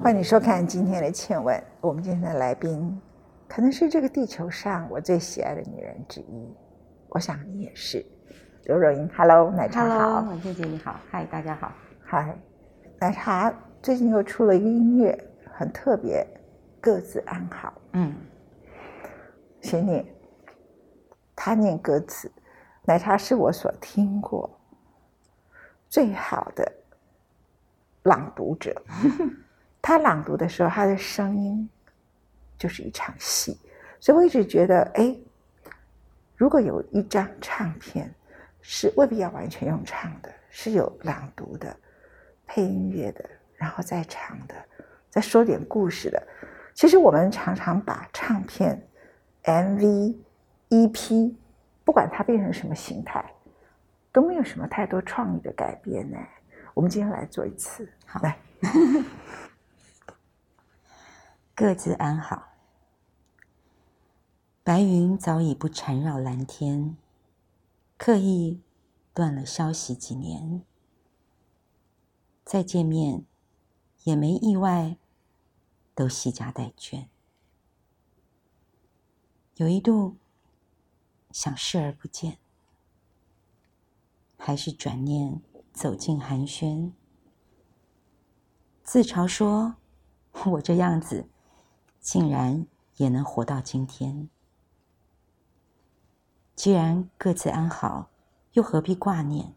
欢迎收看今天的《倩问》。我们今天的来宾，可能是这个地球上我最喜爱的女人之一。我想你也是，刘若英。Hello，奶茶好。Hello，文倩姐你好，嗨，大家好。嗨，奶茶最近又出了一个音乐，很特别，各自安好。嗯，谁念？他念歌词。奶茶是我所听过最好的朗读者。他朗读的时候，他的声音就是一场戏，所以我一直觉得，哎，如果有一张唱片是未必要完全用唱的，是有朗读的、配音乐的，然后再唱的，再说点故事的。其实我们常常把唱片、MV、EP，不管它变成什么形态，都没有什么太多创意的改变呢。我们今天来做一次，好来。各自安好。白云早已不缠绕蓝天，刻意断了消息几年，再见面也没意外，都惜家带眷。有一度想视而不见，还是转念走进寒暄，自嘲说：“ 我这样子。”竟然也能活到今天。既然各自安好，又何必挂念？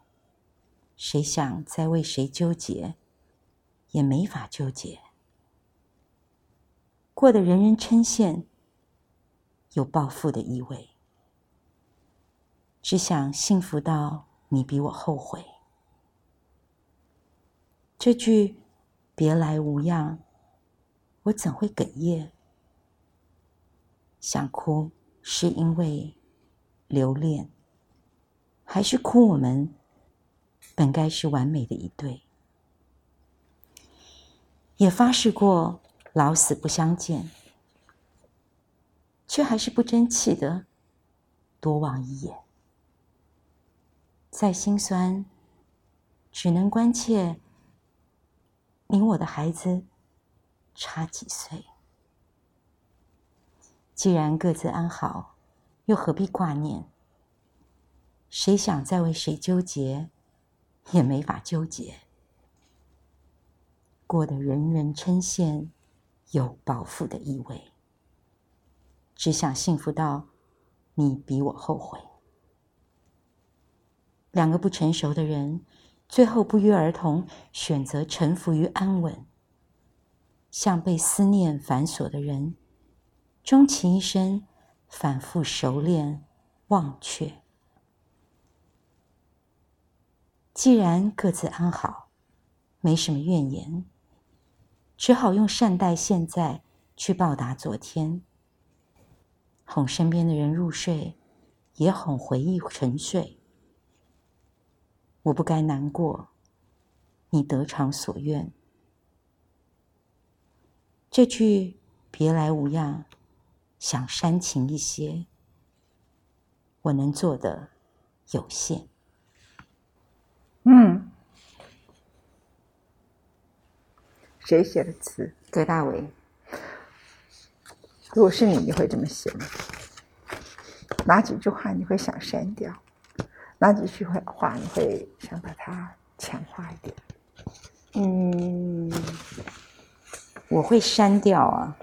谁想再为谁纠结，也没法纠结。过得人人称羡，有暴富的意味。只想幸福到你比我后悔。这句“别来无恙”。我怎会哽咽？想哭是因为留恋，还是哭我们本该是完美的一对？也发誓过老死不相见，却还是不争气的多望一眼。再心酸，只能关切你我的孩子。差几岁？既然各自安好，又何必挂念？谁想再为谁纠结，也没法纠结。过得人人称羡，有饱腹的意味。只想幸福到你比我后悔。两个不成熟的人，最后不约而同选择臣服于安稳。像被思念反锁的人，终其一生反复熟练忘却。既然各自安好，没什么怨言，只好用善待现在去报答昨天，哄身边的人入睡，也哄回忆沉睡。我不该难过，你得偿所愿。这句“别来无恙”，想煽情一些，我能做的有限。嗯，谁写的词？葛大为。如果是你，你会这么写吗？哪几句话你会想删掉？哪几句话你会想把它强化一点？嗯。我会删掉啊，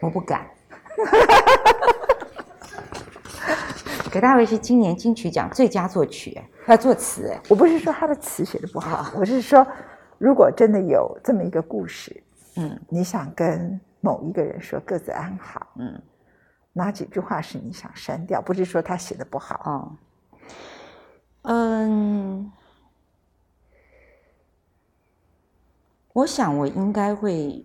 我不敢。葛大为是今年金曲奖最佳作曲，他作词。我不是说他的词写的不好，我是说，如果真的有这么一个故事，嗯，你想跟某一个人说各自安好，嗯，哪几句话是你想删掉？不是说他写的不好，哦，嗯。我想，我应该会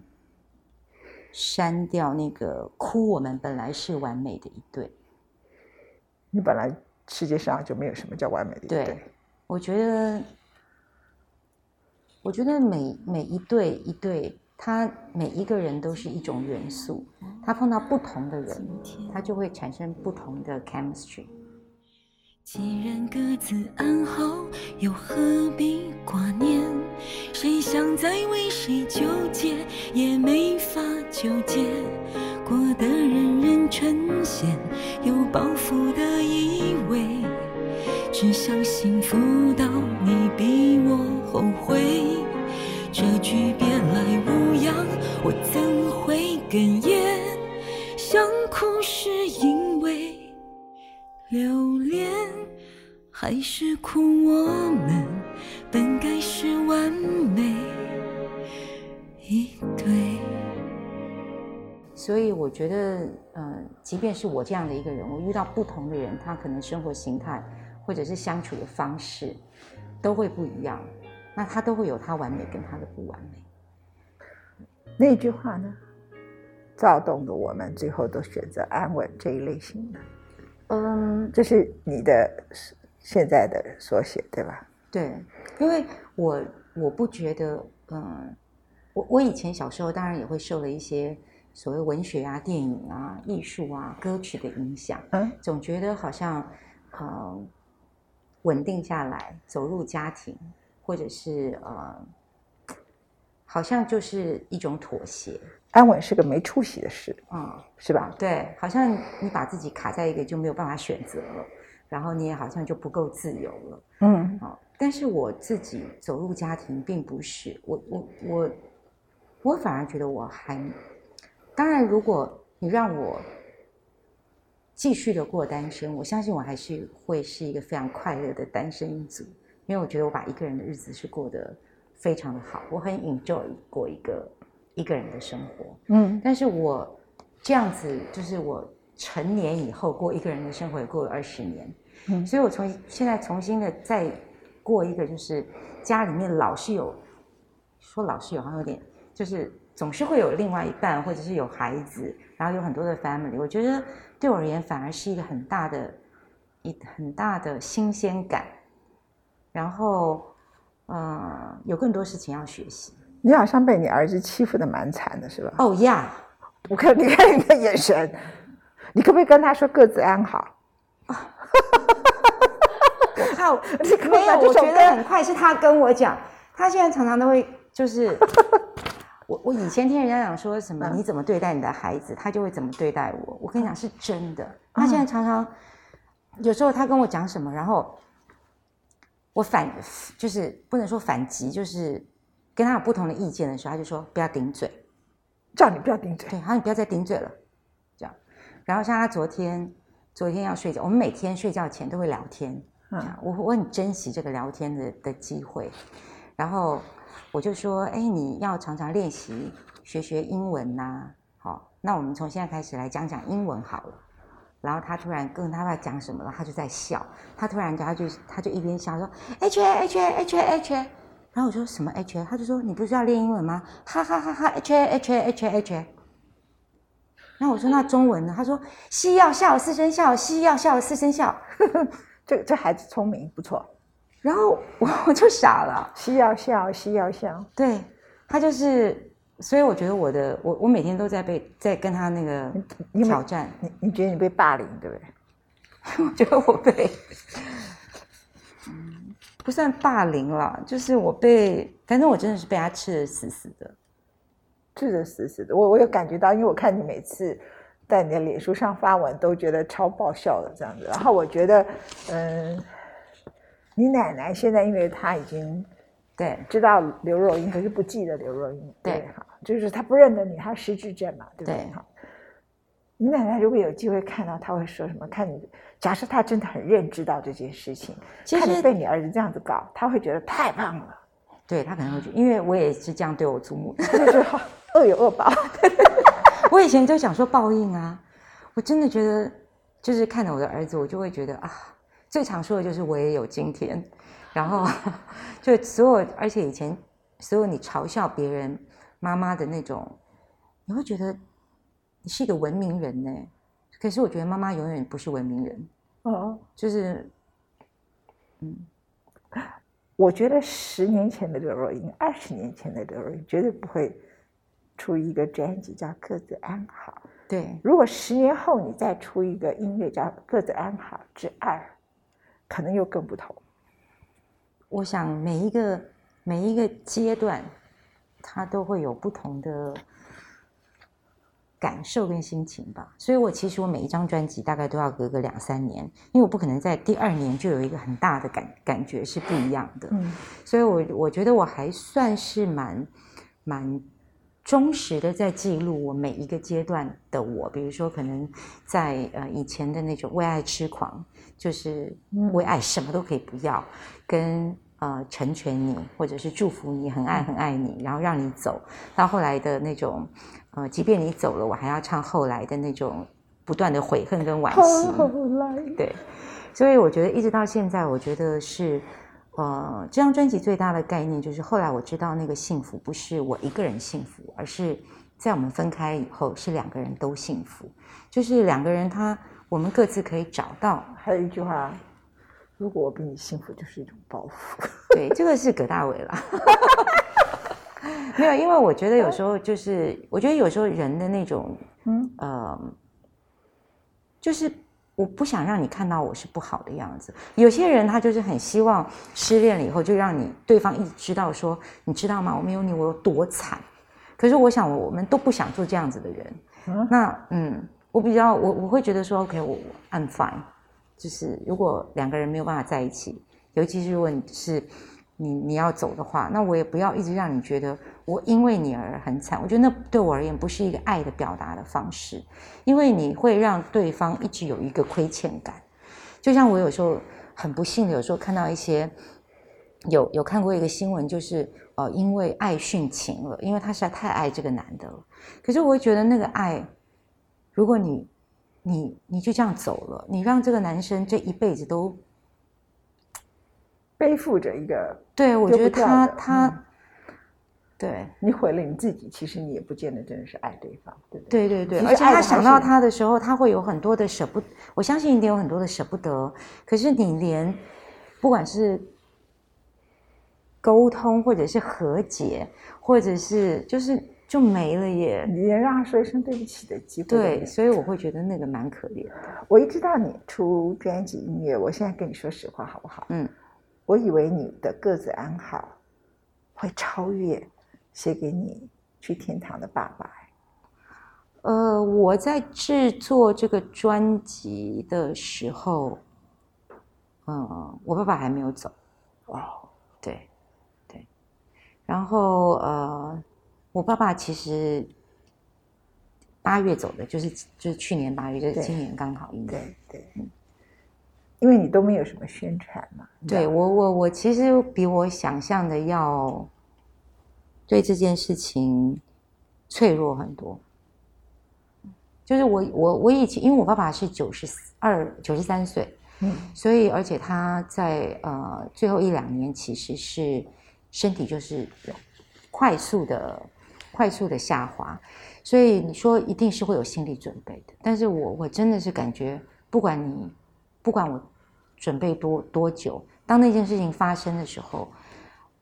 删掉那个“哭”。我们本来是完美的一对。你本来世界上就没有什么叫完美的一对。对，我觉得，我觉得每每一对一对，他每一个人都是一种元素，他碰到不同的人，他就会产生不同的 chemistry。既然各自安好又何必挂念？谁想再为谁纠结也没法纠结。过得人人称羡有抱负的意味。只想幸福到你比我后悔。这句别来无恙我怎会哽咽还是哭我们本该是完美一对？所以我觉得，呃，即便是我这样的一个人，我遇到不同的人，他可能生活形态或者是相处的方式都会不一样，那他都会有他完美跟他的不完美。那句话呢，躁动的我们最后都选择安稳这一类型的，嗯，这是你的现在的缩写，对吧？对，因为我我不觉得，嗯，我我以前小时候当然也会受了一些所谓文学啊、电影啊、艺术啊、歌曲的影响，嗯总觉得好像，呃，稳定下来，走入家庭，或者是呃，好像就是一种妥协，安稳是个没出息的事，嗯，是吧？对，好像你把自己卡在一个就没有办法选择了，然后你也好像就不够自由了。嗯哦，但是我自己走入家庭并不是，我我我我反而觉得我还，当然，如果你让我继续的过单身，我相信我还是会是一个非常快乐的单身一族，因为我觉得我把一个人的日子是过得非常的好，我很 enjoy 过一个一个人的生活。嗯但是我这样子，就是我成年以后过一个人的生活，也过了二十年，嗯所以我从现在重新的再过一个，就是家里面老是有，说老是有好像有点，就是总是会有另外一半，或者是有孩子，然后有很多的 family，我觉得对我而言反而是一个很大的一很大的新鲜感，然后呃有更多事情要学习。你好像被你儿子欺负的蛮惨的，是吧？哦呀，我看你看你的眼神，你可不可以跟他说各自安好？我怕我你干嘛没有，我觉得很快是他跟我讲，他现在常常都会就是，我我以前听人家讲说什么嗯你怎么对待你的孩子，他就会怎么对待我。我跟你讲是真的，他现在常常有时候他跟我讲什么，然后我反就是不能说反击，就是跟他有不同的意见的时候，他就说不要顶嘴。叫你不要顶嘴。对，他说你不要再顶嘴了，这样。然后像他昨天，昨天要睡觉，我们每天睡觉前都会聊天，嗯我我很珍惜这个聊天的的机会。然后我就说，哎，你要常常练习学学英文呐、好，那我们从现在开始来讲讲英文好了。然后他突然跟他在讲什么了，他就在笑。他突然他就他就一边笑说 H A H A H A H A，然后我说什么 H A？他就说你不是要练英文吗？哈哈哈哈 H A H A H A H A。然后我说那中文呢？他说西要笑四声笑，西要笑四声笑。这这孩子聪明，不错。然后我我就傻了，西要笑，西要笑。对他就是，所以我觉得我的我我每天都在被在跟他那个挑战，你你觉得你被霸凌，对不对？我觉得我被，嗯，不算霸凌了，就是我被，反正我真的是被他吃的死死的。治得死死的。我我有感觉到，因为我看你每次在你的脸书上发文，都觉得超爆笑的这样子。然后我觉得，嗯，你奶奶现在因为她已经对知道刘若英，可是不记得刘若英，对哈，就是她不认得你，她失智症嘛，对不对？你奶奶如果有机会看到，她会说什么？看你，假设她真的很认知到这件事情，看你被你儿子这样子搞，她会觉得太棒了，对他可能会觉得，因为我也是这样对我祖母的。就是好恶有恶报。我以前就想说报应啊，我真的觉得，就是看着我的儿子，我就会觉得啊，最常说的就是我也有今天，然后就所有，而且以前所有你嘲笑别人妈妈的那种，你会觉得你是一个文明人呢。可是我觉得妈妈永远不是文明人，哦，就是我觉得十年前的刘若英，二十年前的刘若英绝对不会出一个专辑叫《各自安好》。对如果十年后你再出一个音乐叫《各自安好之二》，可能又更不同。我想每一个每一个阶段，它都会有不同的感受跟心情吧。所以我其实我每一张专辑大概都要隔个两三年，因为我不可能在第二年就有一个很大的感感觉是不一样的。嗯所以我我觉得我还算是蛮蛮忠实的在记录我每一个阶段的我，比如说可能在呃以前的那种为爱痴狂，就是嗯为爱什么都可以不要，跟呃成全你或者是祝福你，很爱很爱你，然后让你走，到后来的那种呃，即便你走了，我还要唱后来的那种不断的悔恨跟惋惜。后来 对，所以我觉得一直到现在，我觉得是，呃，这张专辑最大的概念就是，后来我知道那个幸福不是我一个人幸福，而是在我们分开以后，是两个人都幸福，就是两个人他我们各自可以找到。还有一句话，如果我比你幸福，就是一种报复。对，这个是葛大伟啦。没有，因为我觉得有时候就是，我觉得有时候人的那种嗯呃，就是我不想让你看到我是不好的样子。有些人他就是很希望失恋了以后就让你对方一直知道说，你知道吗？我没有你我有多惨。可是我想我们都不想做这样子的人。嗯那嗯，我比较我我会觉得说，OK，我我 I'm fine。就是如果两个人没有办法在一起，尤其是如果你是你你要走的话，那我也不要一直让你觉得我因为你而很惨。我觉得那对我而言不是一个爱的表达的方式，因为你会让对方一直有一个亏欠感。就像我有时候很不幸的，有时候看到一些有有看过一个新闻，就是呃因为爱殉情了，因为他实在太爱这个男的了。可是我会觉得那个爱，如果你你你就这样走了，你让这个男生这一辈子都背负着一个，对我丢觉得他他、嗯对你毁了你自己，其实你也不见得真的是爱对方，对不对？对对对，而且他想到他的时候，他会有很多的舍不，我相信一定有很多的舍不得。可是你连不管是沟通，或者是和解，或者是就是就没了耶。你连让他说一声对不起的机会对，所以我会觉得那个蛮可怜的。我一知道你出专辑音乐，我现在跟你说实话好不好？嗯，我以为你的各自安好会超越写给你去天堂的爸爸。呃，我在制作这个专辑的时候，嗯，我爸爸还没有走。哦，对，对，然后呃，我爸爸其实八月走的，就是就是去年八月，就是今年刚好应该。对对，因为你都没有什么宣传嘛。对我我我其实比我想象的要对这件事情脆弱很多。就是我我我以前，因为我爸爸是九十二九十三岁，嗯所以而且他在呃最后一两年其实是身体就是有快速的快速的下滑，所以你说一定是会有心理准备的。但是我我真的是感觉，不管你不管我准备多多久，当那件事情发生的时候，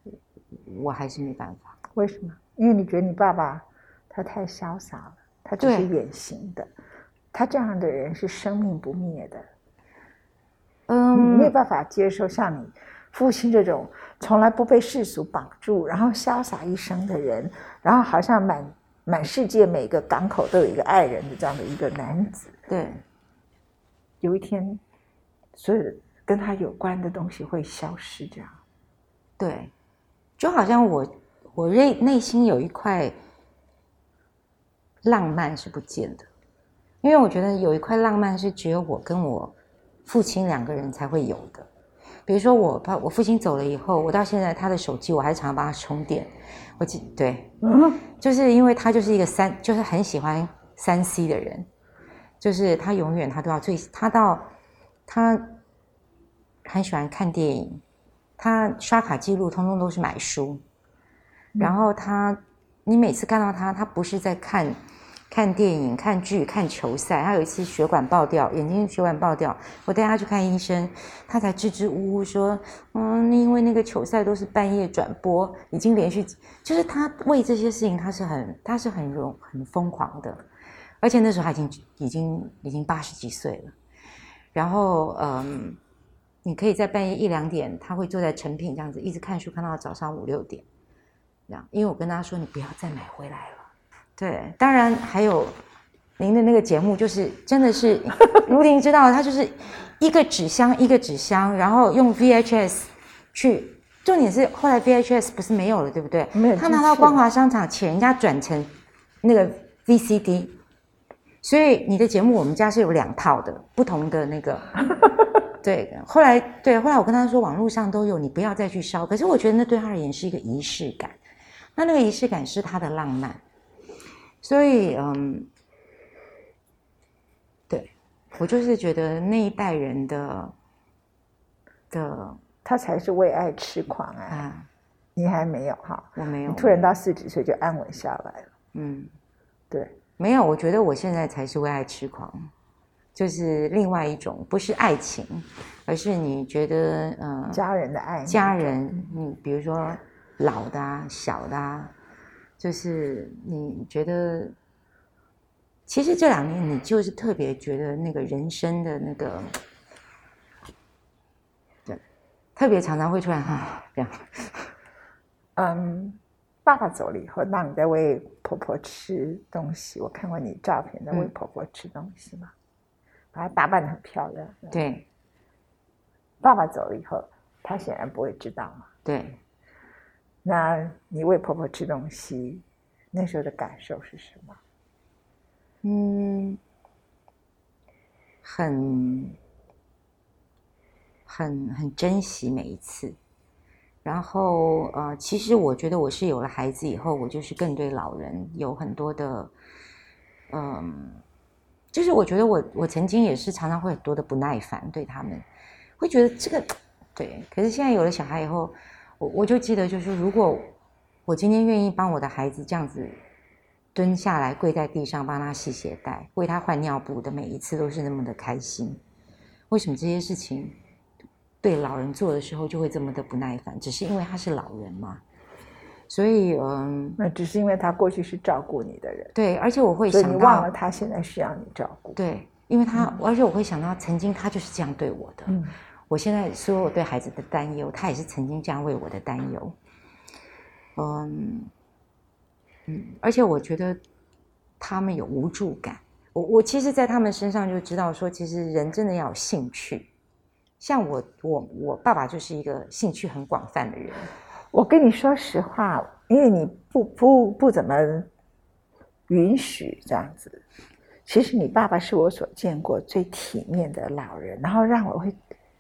我我还是没办法。为什么？因为你觉得你爸爸他太潇洒了，他只是对远行的，他这样的人是生命不灭的。嗯，没有办法接受像你父亲这种从来不被世俗绑住，然后潇洒一生的人，然后好像满满世界每个港口都有一个爱人的这样的一个男子，对有一天，所有的跟他有关的东西会消失，这样。对，就好像我我内内心有一块浪漫是不见的，因为我觉得有一块浪漫是只有我跟我父亲两个人才会有的。比如说我爸我父亲走了以后，我到现在他的手机我还常常帮他充电。我记对，嗯，就是因为他就是一个三，就是很喜欢三 C 的人，就是他永远他都要最，他到他很喜欢看电影，他刷卡记录通通都是买书，然后他你每次看到他，他不是在看看电影、看剧、看球赛，他有一次血管爆掉，眼睛血管爆掉，我带他去看医生，他才支支吾吾说，嗯，因为那个球赛都是半夜转播，已经连续，就是他为这些事情他是很他是很容很疯狂的，而且那时候他已经已经已经八十几岁了，然后嗯，你可以在半夜一两点，他会坐在成品这样子一直看书，看到早上五六点，这样，因为我跟他说你不要再买回来了。对，当然还有您的那个节目，就是真的是，如您知道，他就是一个纸箱一个纸箱，然后用 VHS 去，重点是后来 VHS 不是没有了，对不对？没有他拿到光华商场，请人家转成那个 VCD，所以你的节目我们家是有两套的，不同的那个。对，后来对，后来我跟他说，网络上都有，你不要再去烧。可是我觉得那对他而言是一个仪式感，那那个仪式感是他的浪漫，所以嗯，对我就是觉得那一代人的的他才是为爱痴狂啊！啊，你还没有哈，我没有你突然到四十岁就安稳下来了。嗯对，没有，我觉得我现在才是为爱痴狂，就是另外一种，不是爱情，而是你觉得嗯。家人的爱，家人，你比如说老的啊、小的啊，就是你觉得，其实这两年你就是特别觉得那个人生的那个，对，特别常常会突然啊这样，嗯，爸爸走了以后，那你在喂婆婆吃东西，我看过你照片，在喂嗯。婆婆吃东西嘛，把她打扮的很漂亮。对爸爸走了以后，她显然不会知道嘛。对，那你喂婆婆吃东西，那时候的感受是什么？嗯，很很很珍惜每一次。然后呃，其实我觉得我是有了孩子以后，我就是更对老人有很多的，嗯，就是我觉得我我曾经也是常常会很多的不耐烦对他们，会觉得这个对。可是现在有了小孩以后，我我就记得就是如果我今天愿意帮我的孩子这样子蹲下来跪在地上帮他系鞋带，为他换尿布的每一次都是那么的开心。为什么这些事情对老人做的时候就会这么的不耐烦？只是因为他是老人嘛。所以，嗯，那只是因为他过去是照顾你的人，对，而且我会想到你忘了，他现在需要你照顾。对，因为他，而且我会想到曾经他就是这样对我的。嗯，我现在所有对孩子的担忧，他也是曾经这样为我的担忧。嗯嗯，而且我觉得他们有无助感。我我其实，在他们身上就知道说，其实人真的要有兴趣。像我我我爸爸就是一个兴趣很广泛的人。我跟你说实话，因为你不不不怎么允许这样子。其实你爸爸是我所见过最体面的老人，然后让我会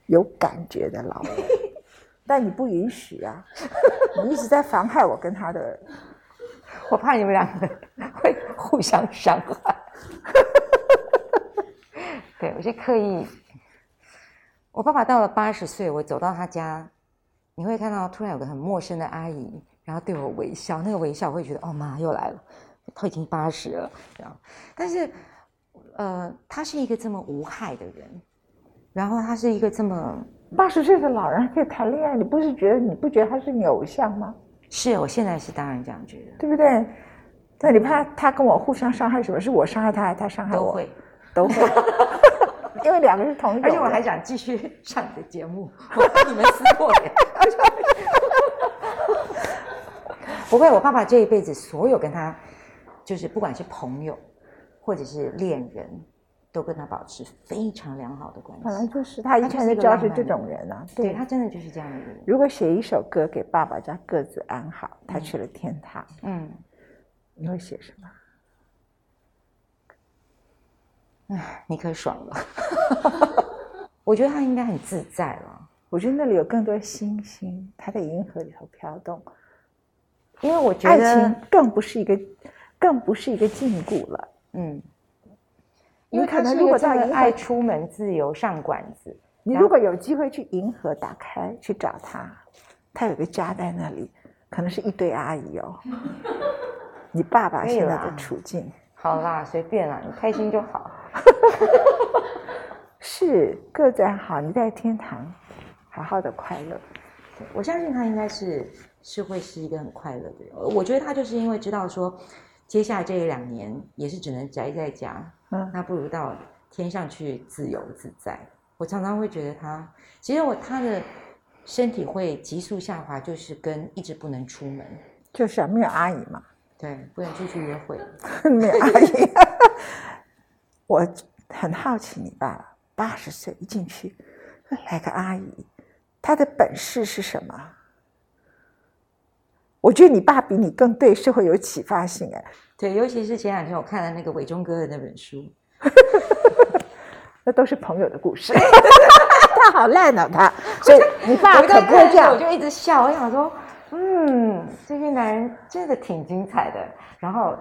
有感觉的老人。但你不允许啊，你一直在妨害我跟他的。我怕你们两个会互相伤害。对，我就刻意。我爸爸到了八十岁，我走到他家，你会看到突然有个很陌生的阿姨，然后对我微笑，那个微笑我会觉得哦妈又来了，她已经八十了，这样。但是，呃，他是一个这么无害的人，然后他是一个这么八十岁的老人还可以谈恋爱，你不是觉得你不觉得他是你偶像吗？是我现在是当然这样觉得，对不对？那你怕他跟我互相伤害什么？是我伤害他，还是他伤害我？都会。都会，因为两个是同一种人。而且我还想继续 上你的节目，我跟你们撕破脸。不会，我爸爸这一辈子所有跟他，就是不管是朋友或者是恋人，都跟他保持非常良好的关本来系。就是他一看就知道是这种人啊。对他真的就是这样的人。如果写一首歌给爸爸，叫各自安好，他去了天堂，嗯，你会写什么？唉，你可爽了。我觉得他应该很自在了。我觉得那里有更多星星，他在银河里头飘动。因为我觉得爱情，更不是一个，更不是一个禁锢了。嗯，你因为可能如果到一个这么在银河，爱出门自由上馆子，你如果有机会去银河打开去找他，他有个家在那里，可能是一堆阿姨哦。你爸爸现在的处境好啦，随便啦，你开心就好。是各自安好，你在天堂好好的快乐。我相信他应该是是会是一个很快乐的人。我觉得他就是因为知道说，接下来这一两年也是只能宅在家，嗯，那不如到天上去自由自在。我常常会觉得他，其实我他的身体会急速下滑，就是跟一直不能出门，就是啊，没有阿姨嘛，对，不能出去约会。没有阿姨。我很好奇你爸爸八十岁一进去，来个阿姨，她的本事是什么？我觉得你爸比你更对社会有启发性哎，对，尤其是前两天我看了那个伟忠哥的那本书，那都是朋友的故事。他好烂哦，他，所以你爸可不会这样我。就一直笑，我想说，嗯，这些男人真的挺精彩的。然后，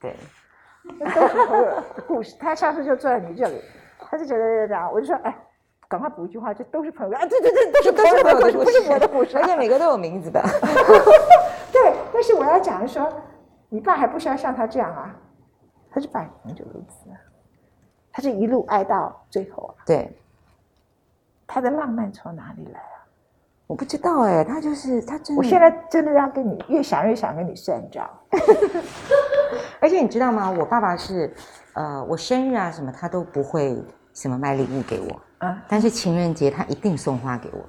对，那 都是朋友的故事。他上次就坐在你这里，他就觉得这样，我就说，哎，赶快补一句话，这都是朋友啊！对对对，都是朋友的故事，不是我的故事。而且每个都有名字的。对，但是我要讲的说，你爸还不需要像他这样啊？他是百年就如此啊，他是一路爱到最后啊。对，他的浪漫从哪里来啊？我不知道哎，他就是他真的。我现在真的要跟你越想越想跟你算账。而且你知道吗？我爸爸是，呃，我生日啊什么他都不会什么买礼物给我，啊，但是情人节他一定送花给我。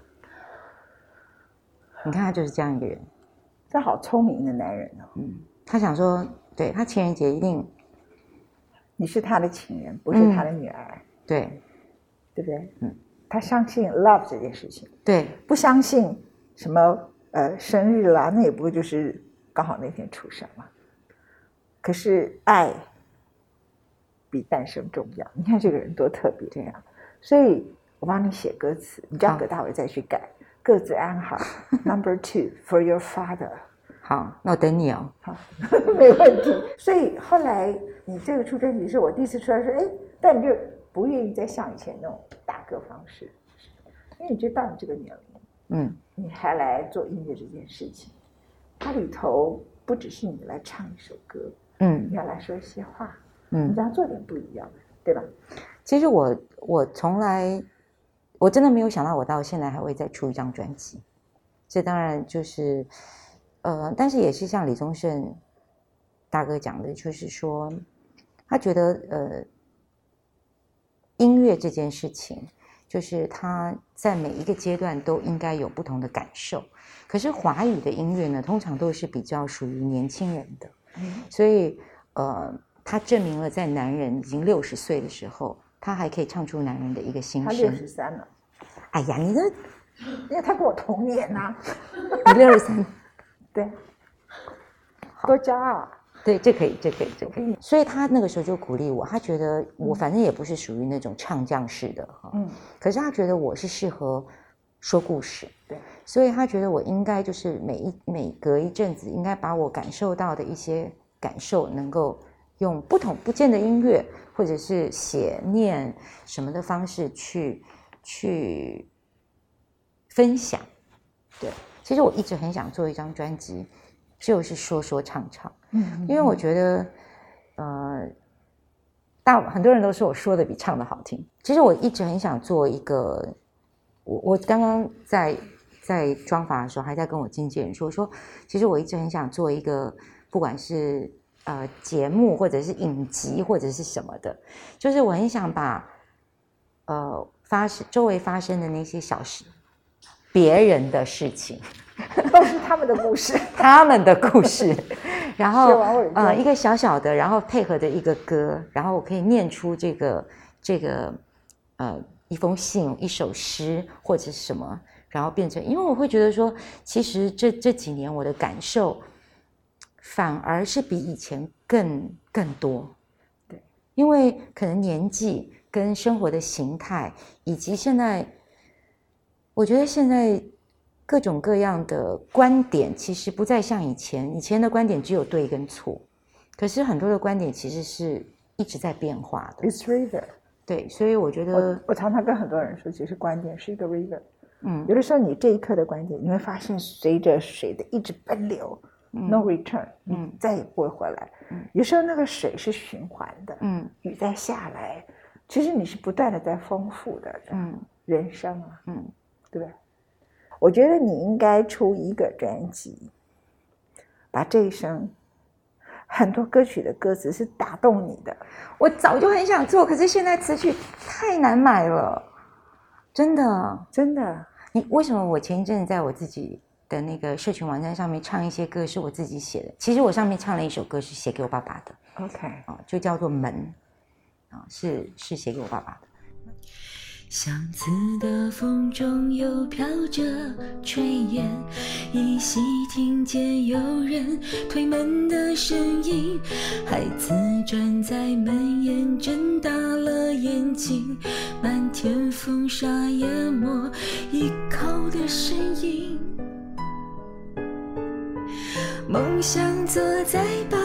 你看他就是这样一个人，这好聪明的男人哦！嗯，他想说，对他情人节一定你是他的情人，不是他的女儿，对对不对？嗯，他相信 love 这件事情，对不相信什么呃生日啦，那也不会就是刚好那天出生嘛。可是爱比诞生重要。你看这个人多特别，这样。所以我帮你写歌词，你叫好葛大为再去改。各自安好。Number two for your father。好，那我等你哦。好，没问题。所以后来你这个出专辑是我第一次出来说，哎，但你就不愿意再像以前那种大歌方式，因为你觉得到你这个年龄，嗯，你还来做音乐这件事情，它里头不只是你来唱一首歌，嗯你要来说一些话，嗯你要做点不一样的，对吧？其实我我从来我真的没有想到，我到现在还会再出一张专辑。这当然就是呃，但是也是像李宗盛大哥讲的，就是说他觉得呃，音乐这件事情，就是他在每一个阶段都应该有不同的感受。可是华语的音乐呢，通常都是比较属于年轻人的。嗯所以呃，他证明了在男人已经六十岁的时候，他还可以唱出男人的一个心他六。十三了，哎呀，你这因为他跟我同年呐、你六十三，对，多骄傲啊！对，这可以，这可以，这可以。所以他那个时候就鼓励我，他觉得我反正也不是属于那种唱将式的哈，嗯，可是他觉得我是适合说故事，对，所以他觉得我应该就是每一每隔一阵子，应该把我感受到的一些感受，能够用不同不见的音乐或者是写念什么的方式去去分享。对，其实我一直很想做一张专辑，就是说说唱唱，嗯因为我觉得，呃，大很多人都说我说的比唱的好听。其实我一直很想做一个，我我刚刚在在妆发的时候还在跟我经纪人说说，其实我一直很想做一个，不管是呃节目或者是影集或者是什么的，就是我很想把呃发生周围发生的那些小事，别人的事情。都是他们的故事。他们的故事，然后呃一个小小的，然后配合着一个歌，然后我可以念出这个这个呃一封信、一首诗或者是什么，然后变成，因为我会觉得说，其实这这几年我的感受反而是比以前更更多，对，因为可能年纪跟生活的形态，以及现在，我觉得现在各种各样的观点，其实不再像以前，以前的观点只有对跟错，可是很多的观点其实是一直在变化的。It's river。对，所以我觉得，我常常跟很多人说，其实观点是一个 river。嗯有的时候你这一刻的观点，你会发现随着水的一直奔流、n o return，嗯嗯，再也不会回来。嗯有时候那个水是循环的，嗯雨在下来，其实你是不断的在丰富的嗯人生啊，嗯，对不对？我觉得你应该出一个专辑，把这一生很多歌曲的歌词是打动你的，我早就很想做，可是现在词曲太难买了，真的。真的。你为什么我前一阵子在我自己的那个社群网站上面唱一些歌是我自己写的？其实我上面唱了一首歌是写给我爸爸的 OK，啊，就叫做《门》。啊，是是写给我爸爸的。相思的风中又飘着炊烟，依稀听见有人推门的声音。孩子站在门沿，睁大了眼睛，漫天风沙淹没依靠的身影。梦想坐在爸爸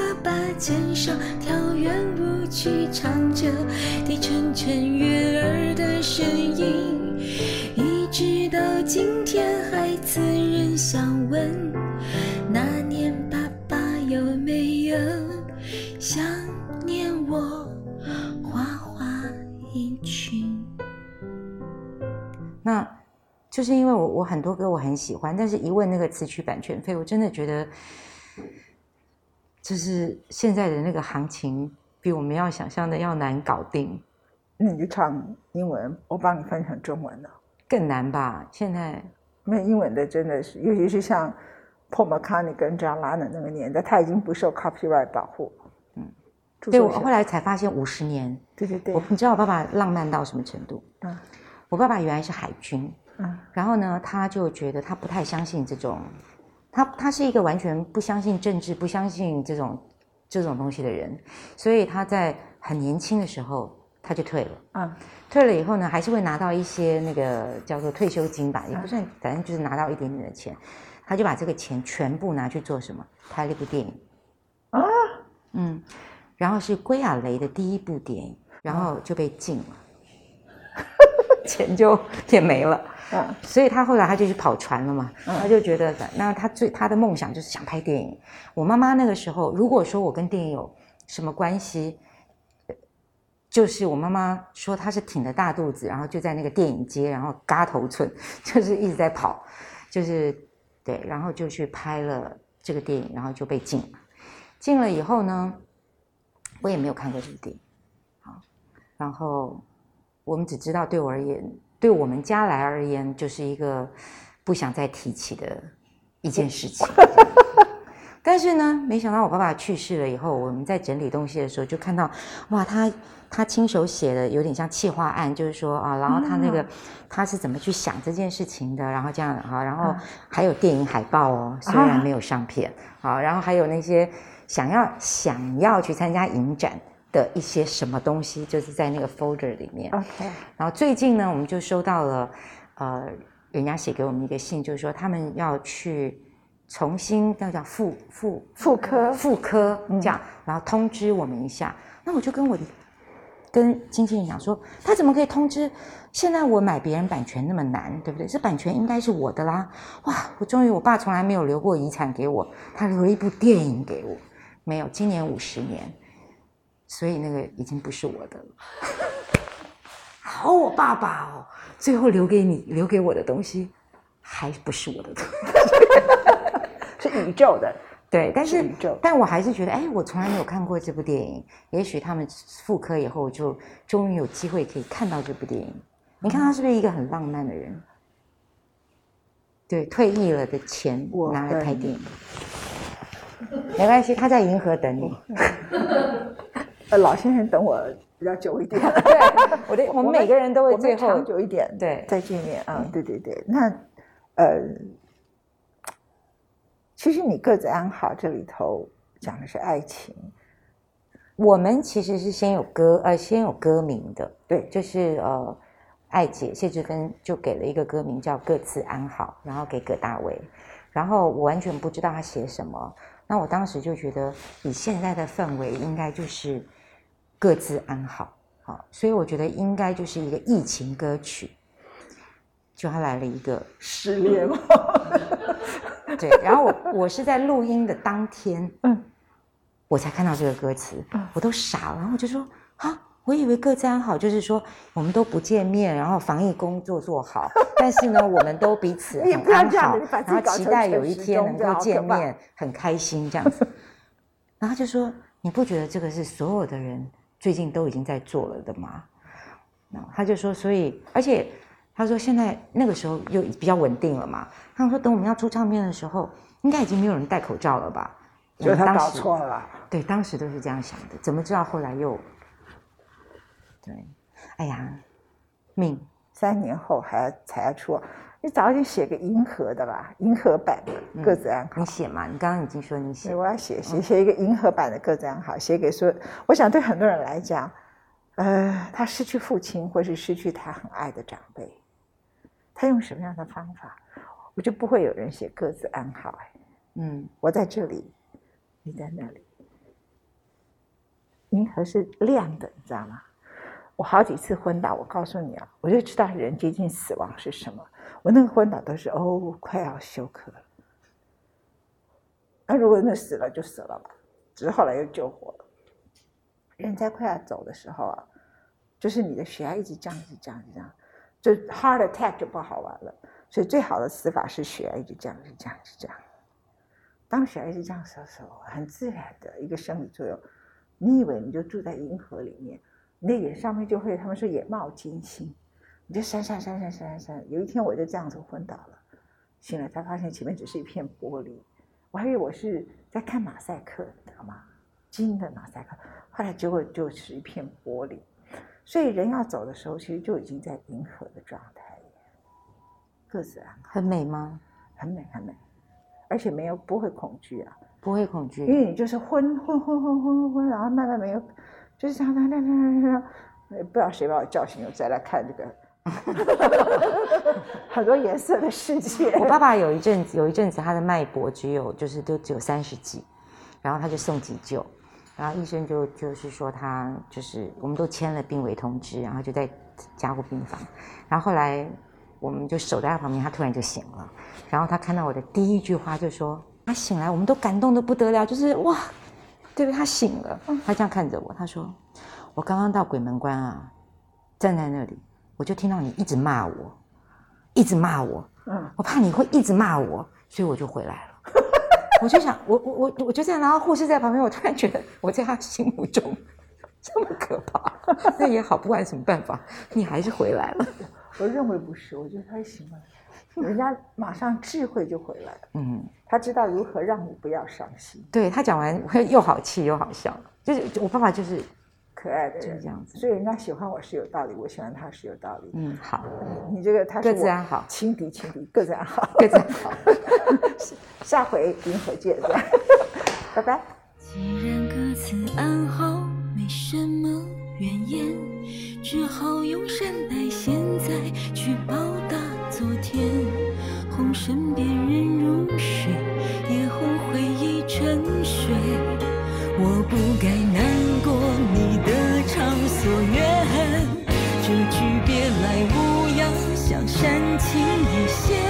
肩上，跳远舞曲，唱着低沉沉悦耳的声音。一直到今天，孩子仍想问：那年爸爸有没有想念我？花花一群。那就是因为我我很多歌我很喜欢，但是一问那个词曲版权费，我真的觉得，就是现在的那个行情比我们要想象的要难搞定，那你就唱英文，我帮你翻成中文了。更难吧？现在没有英文的真的是，尤其是像 Paul McCartney 跟 John Lennon 那个年代，他已经不受 copyright 保护。嗯，对我后来才发现五十年，对对对我，你知道我爸爸浪漫到什么程度？嗯我爸爸原来是海军，嗯然后呢，他就觉得他不太相信这种，他他是一个完全不相信政治、不相信这种这种东西的人，所以他在很年轻的时候他就退了。嗯退了以后呢，还是会拿到一些那个叫做退休金吧，也不算，反正就是拿到一点点的钱。他就把这个钱全部拿去做什么？拍了一部电影。啊，嗯，然后是归亚雷的第一部电影，然后就被禁了，钱就也没了。嗯所以他后来他就去跑船了嘛，他就觉得，那他最他的梦想就是想拍电影。我妈妈那个时候，如果说我跟电影有什么关系，呃就是我妈妈说她是挺着大肚子，然后就在那个电影街，然后嘎头寸，就是一直在跑，就是对，然后就去拍了这个电影，然后就被禁了。禁了以后呢，我也没有看过这个电影，好，然后我们只知道对我而言，对我们家来而言，就是一个不想再提起的一件事情。但是呢，没想到我爸爸去世了以后，我们在整理东西的时候就看到，哇，他他亲手写的有点像企划案，就是说啊，然后他那个、他是怎么去想这件事情的，然后这样哈，然后还有电影海报哦，虽然没有上片，好，然后还有那些想要想要去参加影展的一些什么东西，就是在那个 folder 里面。，OK，然后最近呢，我们就收到了，呃，人家写给我们一个信，就是说他们要去重新要叫复复妇科妇科这样，然后通知我们一下。那我就跟我的跟经纪人讲说，他怎么可以通知？现在我买别人版权那么难，对不对？这版权应该是我的啦。哇，我终于，我爸从来没有留过遗产给我，他留了一部电影给我，没有，今年五十年，所以那个已经不是我的了。好，我爸爸哦，最后留给你留给我的东西，还不是我的东西。是宇宙的，对，但是是但我还是觉得，哎，我从来没有看过这部电影。也许他们复刻以后，就终于有机会可以看到这部电影。你看他是不是一个很浪漫的人？对，退役了的钱我拿来拍很电影，没关系，他在银河等你。呃，老先生等我比较久一点，对，我的我们每个人都会最后长久一点，对。再见面啊，对对对，那呃，其实你各自安好这里头讲的是爱情，我们其实是先有歌，呃，先有歌名的，对，就是呃，艾姐谢志芬就给了一个歌名叫《各自安好》，然后给葛大为，然后我完全不知道他写什么，那我当时就觉得以现在的氛围，应该就是各自安好，好，所以我觉得应该就是一个疫情歌曲，就他来了一个失恋吗？对，然后我我是在录音的当天，嗯我才看到这个歌词嗯，我都傻了，然后我就说啊，我以为各自安好，就是说我们都不见面，然后防疫工作做好，但是呢，我们都彼此也很安好然后期待有一天能够见面，很开心这样子。然后就说，你不觉得这个是所有的人最近都已经在做了的吗？然后他就说，所以而且他说现在那个时候又比较稳定了嘛。他们说等我们要出唱片的时候，应该已经没有人戴口罩了吧？觉得他搞错了，对，当时都是这样想的，怎么知道后来又对，哎呀，命三年后还要才要出，你早点写个银河的吧，银河版的各自安好。你写嘛？你刚刚已经说你写，，我要写写写一个银河版的各自安好，写给所有。我想对很多人来讲，呃，他失去父亲，或是失去他很爱的长辈，他用什么样的方法，我就不会有人写各自安好。哎，嗯我在这里，你在那里，银河是亮的，你知道吗？我好几次昏倒，我告诉你啊，我就知道人接近死亡是什么。我那个昏倒都是哦，快要休克了。那如果那死了就死了吧，只是后来又救活了。人在快要走的时候啊，就是你的血压一直降，一直降，一直降，就 heart attack 就不好玩了。所以最好的死法是血压一直降，一直降，一直降。当血压一直降的时候，很自然的一个生理作用。你以为你就住在银河里面，你的眼上面就会，他们说眼冒金星，你就闪闪闪闪闪闪闪。有一天我就这样子昏倒了，醒来才发现前面只是一片玻璃，我还以为我是在看马赛克，你知道吗？金的马赛克，后来结果就是一片玻璃。所以人要走的时候，其实就已经在银河的状态里，各自安好，很美吗？很美很美，而且没有不会恐惧啊。不会恐惧，因为你就是昏昏昏昏昏昏昏，然后慢慢没有，就是这样，那样那样这样，呃不知道谁把我叫醒，我再来看这个 很多颜色的世界。我爸爸有一阵子，有一阵子他的脉搏只有就是都只有三十几，然后他就送急救，然后医生就就是说他就是我们都签了病危通知，然后就在加护病房，然后后来我们就守在他旁边，他突然就醒了，然后他看到我的第一句话就说他醒来，我们都感动的不得了，就是哇，对不对？他醒了，他这样看着我，他说我刚刚到鬼门关啊，站在那里，我就听到你一直骂我，一直骂我。嗯，我怕你会一直骂我，所以我就回来了。我就想，我我我我就这样，然后护士在旁边，我突然觉得我在他心目中这么可怕，那也好，不管什么办法，你还是回来了。我认为不是，我觉得他行了，人家马上智慧就回来了，嗯，他知道如何让你不要伤心，对他讲完，我又好气又好笑，就是我爸爸就是可爱的人就是这样子所以人家喜欢我是有道理，我喜欢他是有道理。嗯好，你这个他是各自我安好轻敌情敌，各自安好，各自安好。下回银河见，拜拜。既然各自安好，没什么怨言，只好用善待现在去报答昨天。红身边人如水，也红回忆沉睡。我不该难深，情一些。